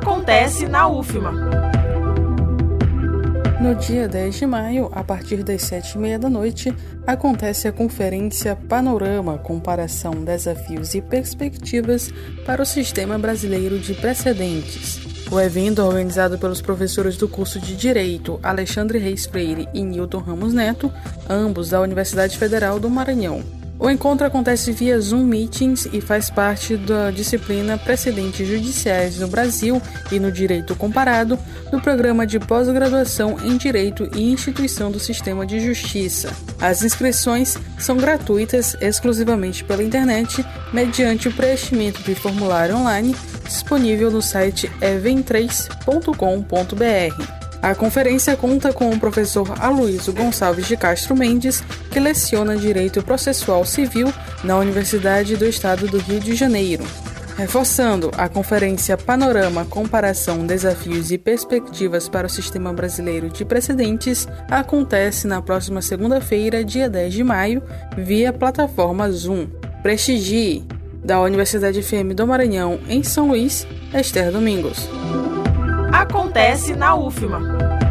acontece na UFMA. No dia 10 de maio, a partir das 7h30 da noite, acontece a conferência Panorama Comparação, Desafios e Perspectivas para o Sistema Brasileiro de Precedentes. O evento, organizado pelos professores do curso de Direito Alexandre Reis Freire e Newton Ramos Neto, ambos da Universidade Federal do Maranhão, o encontro acontece via Zoom Meetings e faz parte da disciplina Precedentes Judiciais no Brasil e no Direito Comparado do programa de pós-graduação em Direito e Instituição do Sistema de Justiça. As inscrições são gratuitas exclusivamente pela internet, mediante o preenchimento de formulário online disponível no site evem3.com.br. A conferência conta com o professor Aloysio Gonçalves de Castro Mendes, que leciona Direito Processual Civil na Universidade do Estado do Rio de Janeiro. Reforçando, a conferência Panorama, Comparação, Desafios e Perspectivas para o Sistema Brasileiro de Precedentes acontece na próxima segunda-feira, dia 10 de maio, via plataforma Zoom. Prestigie! Da Universidade FM do Maranhão, em São Luís, Esther Domingos acontece na UFMA.